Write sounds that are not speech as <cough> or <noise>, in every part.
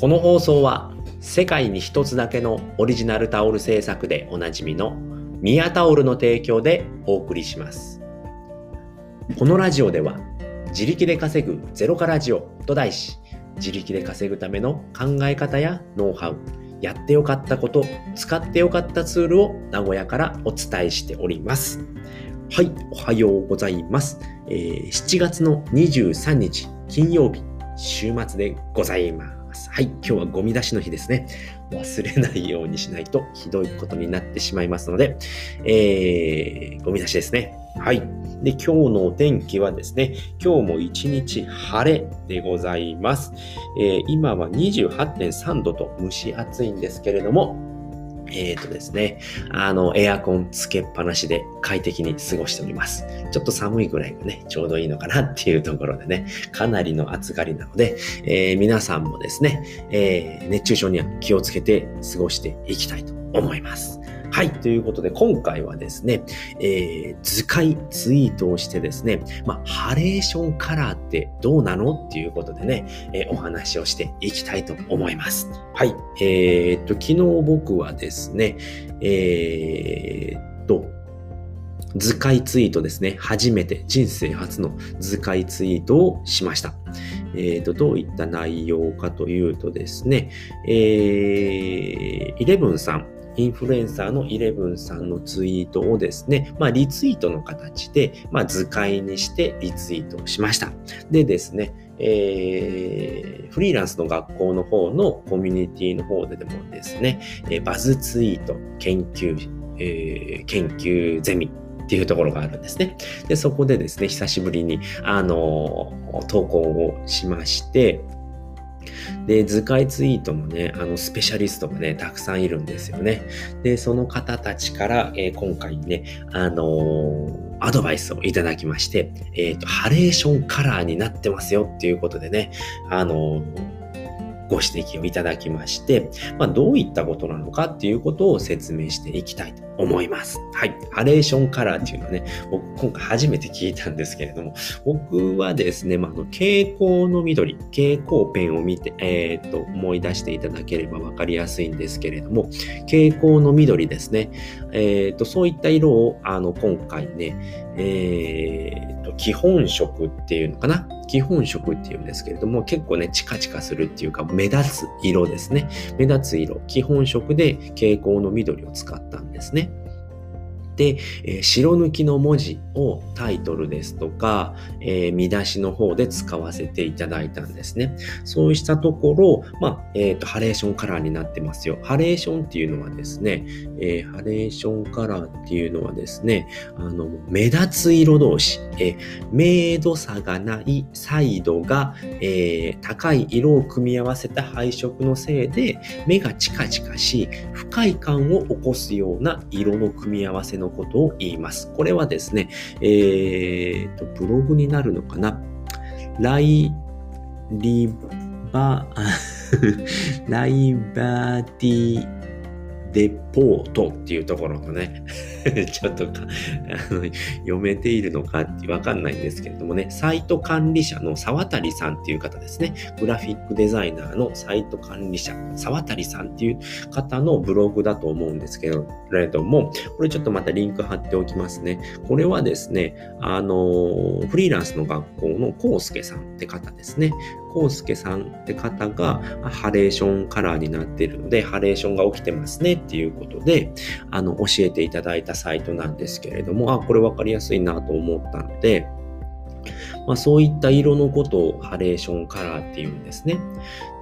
この放送は世界に一つだけのオリジナルタオル制作でおなじみのミヤタオルの提供でお送りします。このラジオでは自力で稼ぐゼロからジオと題し自力で稼ぐための考え方やノウハウやってよかったこと使ってよかったツールを名古屋からお伝えしております。はい、おはようございます。えー、7月の23日金曜日週末でございます。ます。はい、今日はゴミ出しの日ですね。忘れないようにしないとひどいことになってしまいますので、えー、ゴミ出しですね。はい。で、今日のお天気はですね、今日も一日晴れでございます。えー、今は28.3度と蒸し暑いんですけれども、えっ、ー、とですね、あの、エアコンつけっぱなしで快適に過ごしております。ちょっと寒いぐらいがね、ちょうどいいのかなっていうところでね、かなりの暑がりなので、えー、皆さんもですね、えー、熱中症には気をつけて過ごしていきたいと思います。はい。ということで、今回はですね、えー、図解ツイートをしてですね、まあ、ハレーションカラーってどうなのっていうことでね、えー、お話をしていきたいと思います。はい。えー、っと、昨日僕はですね、えー、っと、図解ツイートですね。初めて、人生初の図解ツイートをしました。えっ、ー、と、どういった内容かというとですね、えー、イレブンさん、インフルエンサーのイレブンさんのツイートをですね、まあ、リツイートの形で、まあ、図解にしてリツイートしました。でですね、えー、フリーランスの学校の方のコミュニティの方ででもですね、えバズツイート研究、えー、研究ゼミっていうところがあるんですね。で、そこでですね、久しぶりに、あの、投稿をしまして、で、図解ツイートもね、あの、スペシャリストもね、たくさんいるんですよね。で、その方たちから、えー、今回ね、あのー、アドバイスをいただきまして、えっ、ー、と、ハレーションカラーになってますよっていうことでね、あのご指摘をいただきまして、まあ、どういったことなのかっていうことを説明していきたいと思います。はい。ハレーションカラーっていうのはね、僕今回初めて聞いたんですけれども、僕はですね、まあ、の蛍光の緑、蛍光ペンを見て、えー、っと、思い出していただければわかりやすいんですけれども、蛍光の緑ですね。えー、っと、そういった色を、あの、今回ね、えー、っと、基本色っていうのかな？基本色っていうんですけれども、結構ね、チカチカするっていうか、目立つ色ですね。目立つ色、基本色で蛍光の緑を使ったんですね。で、えー、白抜きの文字をタイトルですとか、えー、見出しの方で使わせていただいたんですね。そうしたところ、まあ、えっ、ー、と、ハレーションカラーになってますよ。ハレーションっていうのはですね、えハレーションカラーっていうのはですね、あの、目立つ色同士、え明度差がないサイドが、え高い色を組み合わせた配色のせいで、目がチカチカし、不快感を起こすような色の組み合わせのことを言います。これはですね、えー、と、ブログになるのかな？ライリバ、<laughs> ライバーティレポートっていうところのね <laughs> ちょっとあの読めているのかってわかんないんですけれどもね、サイト管理者の沢渡さんっていう方ですね。グラフィックデザイナーのサイト管理者、沢渡さんっていう方のブログだと思うんですけれども、これちょっとまたリンク貼っておきますね。これはですね、あの、フリーランスの学校のコウスケさんって方ですね。コウスケさんって方がハレーションカラーになっているので、ハレーションが起きてますねっていうことで、あの、教えていただいたサイトなんですけれども、あ、これ分かりやすいなと思ったので、まあ、そういった色のことをハレーションカラーっていうんですね。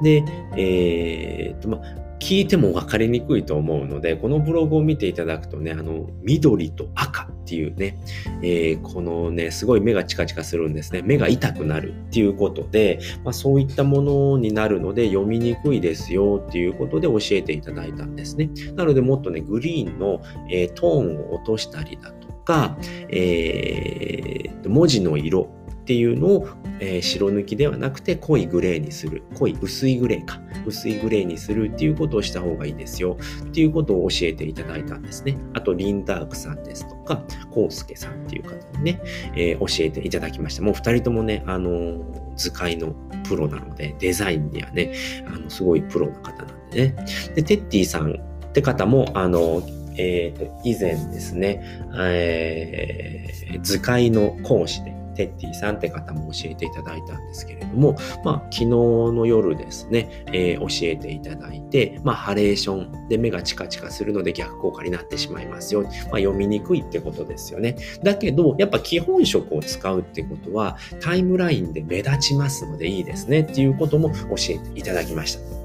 で、えー、っと、まあ、聞いても分かりにくいと思うので、このブログを見ていただくとね、あの、緑と赤っていうね、えー、このね、すごい目がチカチカするんですね。目が痛くなるっていうことで、まあ、そういったものになるので読みにくいですよっていうことで教えていただいたんですね。なのでもっとね、グリーンの、えー、トーンを落としたりだとか、えー、文字の色っていうのを、えー、白抜きではなくて濃いグレーにする。濃い、薄いグレーか。薄いグレーにするっていうことをした方がいいですよ。っていうことを教えていただいたんですね。あと、リンダークさんですとか、コウスケさんっていう方にね、えー、教えていただきました。もう二人ともね、あの図解のプロなので、デザインにはね、あの、すごいプロの方なんでね。で、テッティさんって方も、あの、えっ、ー、と、以前ですね、えー、図解の講師で、テッティさんって方も教えていただいたんですけれども、まあ、昨日の夜ですね、えー、教えていただいて、まあ、ハレーションで目がチカチカするので逆効果になってしまいますよ。まあ、読みにくいってことですよね。だけど、やっぱ基本色を使うってことは、タイムラインで目立ちますのでいいですねっていうことも教えていただきました。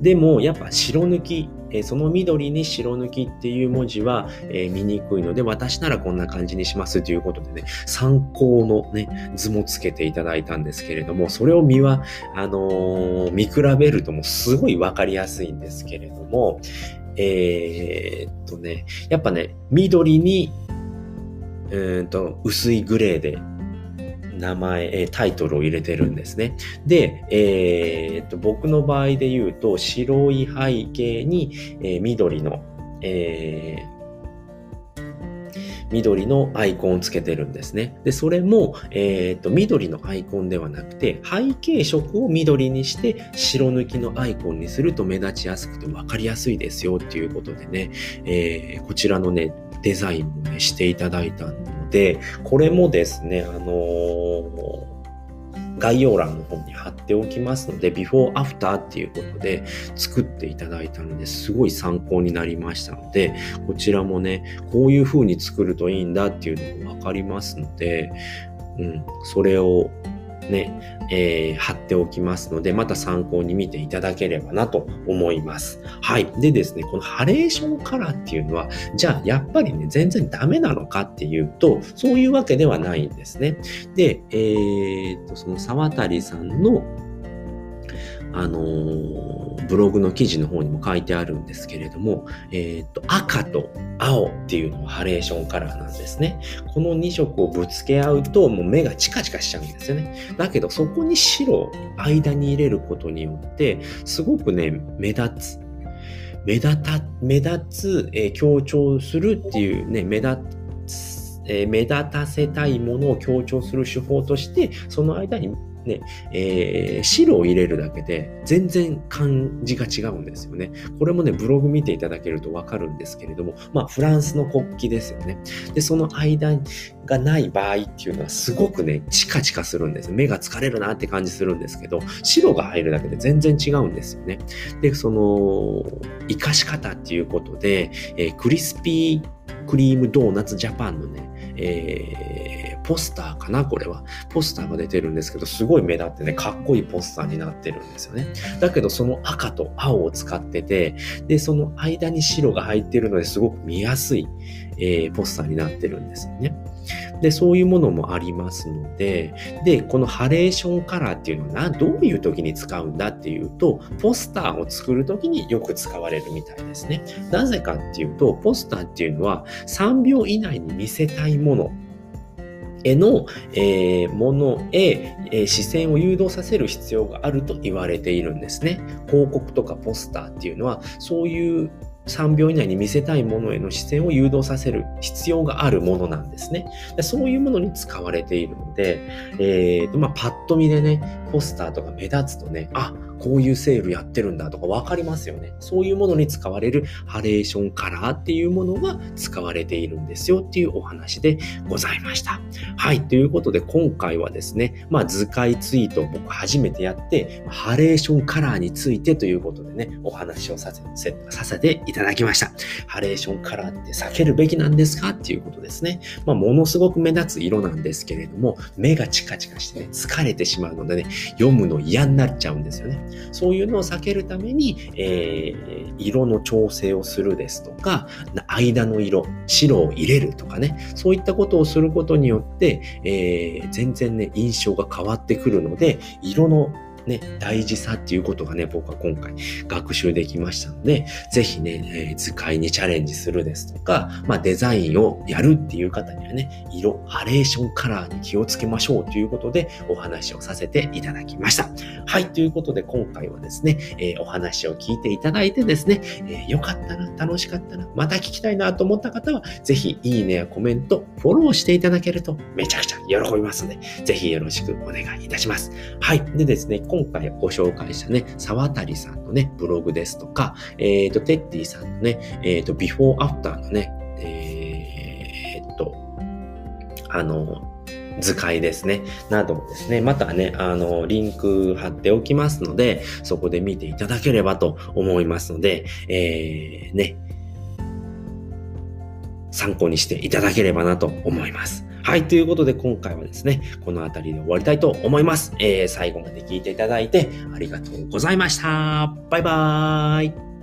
でも、やっぱ白抜きえその緑に白抜きっていう文字は、え見にくいので、私ならこんな感じにしますということでね、参考のね、図もつけていただいたんですけれども、それを見は、あのー、見比べるともうすごいわかりやすいんですけれども、えー、っとね、やっぱね、緑に、うんと薄いグレーで名前、えタイトルを入れてるんですね。で、えー、っと僕の場合で言うと、白い背景に、え、緑の、えー緑のアイコンをつけてるんですね。で、それも、えっ、と、緑のアイコンではなくて、背景色を緑にして、白抜きのアイコンにすると目立ちやすくて分かりやすいですよっていうことでね、えー、こちらのね、デザインもね、していただいたんで、これもですね、あのー、概要欄の方に貼っておきますので、ビフォーアフターっていうことで作っていただいたのですごい参考になりましたので、こちらもね、こういう風に作るといいんだっていうのもわかりますので、うん、それをね、えー、貼っておきますので、また参考に見ていただければなと思います。はい。でですね、このハレーションカラーっていうのは、じゃあやっぱりね、全然ダメなのかっていうと、そういうわけではないんですね。で、えー、っと、その沢渡さんのあのー、ブログの記事の方にも書いてあるんですけれども、えっ、と、赤と青っていうのはハレーションカラーなんですね。この2色をぶつけ合うと、もう目がチカチカしちゃうんですよね。だけど、そこに白を間に入れることによって、すごくね、目立つ。目立た、目立つ、えー、強調するっていうね、目立つ、えー、目立たせたいものを強調する手法として、その間にね、えー、白を入れるだけで全然感じが違うんですよね。これもね、ブログ見ていただけるとわかるんですけれども、まあ、フランスの国旗ですよね。で、その間がない場合っていうのはすごくね、チカチカするんです。目が疲れるなって感じするんですけど、白が入るだけで全然違うんですよね。で、その、活かし方っていうことで、えー、クリスピークリームドーナツジャパンのね、えーポスターかなこれは。ポスターが出てるんですけど、すごい目立ってね、かっこいいポスターになってるんですよね。だけど、その赤と青を使ってて、で、その間に白が入ってるのですごく見やすい、えー、ポスターになってるんですよね。で、そういうものもありますので、で、このハレーションカラーっていうのはどういう時に使うんだっていうと、ポスターを作る時によく使われるみたいですね。なぜかっていうと、ポスターっていうのは3秒以内に見せたいものへの、えー、ものへ、えー、視線を誘導させる必要があると言われているんですね。広告とかポスターっていうのは、そういう3秒以内に見せたいものへの視線を誘導させる必要があるものなんですね。そういうものに使われているので、えーとまあ、パッと見でね、ポスターとか目立つとね、あ、こういうセールやってるんだとか分かりますよね。そういうものに使われるハレーションカラーっていうものが使われているんですよっていうお話でございました。はい。ということで今回はですね、まあ図解ツイートを僕初めてやって、ハレーションカラーについてということでね、お話をさせさせていただきました。ハレーションカラーって避けるべきなんですかっていうことですね。まあものすごく目立つ色なんですけれども、目がチカチカしてね、疲れてしまうのでね、読むの嫌になっちゃうんですよね。そういうのを避けるために、えー、色の調整をするですとか、間の色、白を入れるとかね、そういったことをすることによって、えー、全然ね、印象が変わってくるので、色のね、大事さっていうことがね、僕は今回学習できましたので、ぜひね、えー、図解にチャレンジするですとか、まあ、デザインをやるっていう方にはね、色、ハレーションカラーに気をつけましょうということでお話をさせていただきました。はい、ということで今回はですね、えー、お話を聞いていただいてですね、えー、よかったな、楽しかったな、また聞きたいなと思った方は、ぜひいいねやコメント、フォローしていただけるとめちゃくちゃ喜びますので、ぜひよろしくお願いいたします。はい。でですね、今回ご紹介したね、沢渡さんのね、ブログですとか、えっ、ー、と、テッディさんのね、えっ、ー、と、ビフォーアフターのね、えー、っと、あの、図解ですね。などですね、またね、あの、リンク貼っておきますので、そこで見ていただければと思いますので、えー、ね、参考にしていただければなと思います。はい。ということで、今回はですね、この辺りで終わりたいと思います。えー、最後まで聞いていただいてありがとうございました。バイバーイ。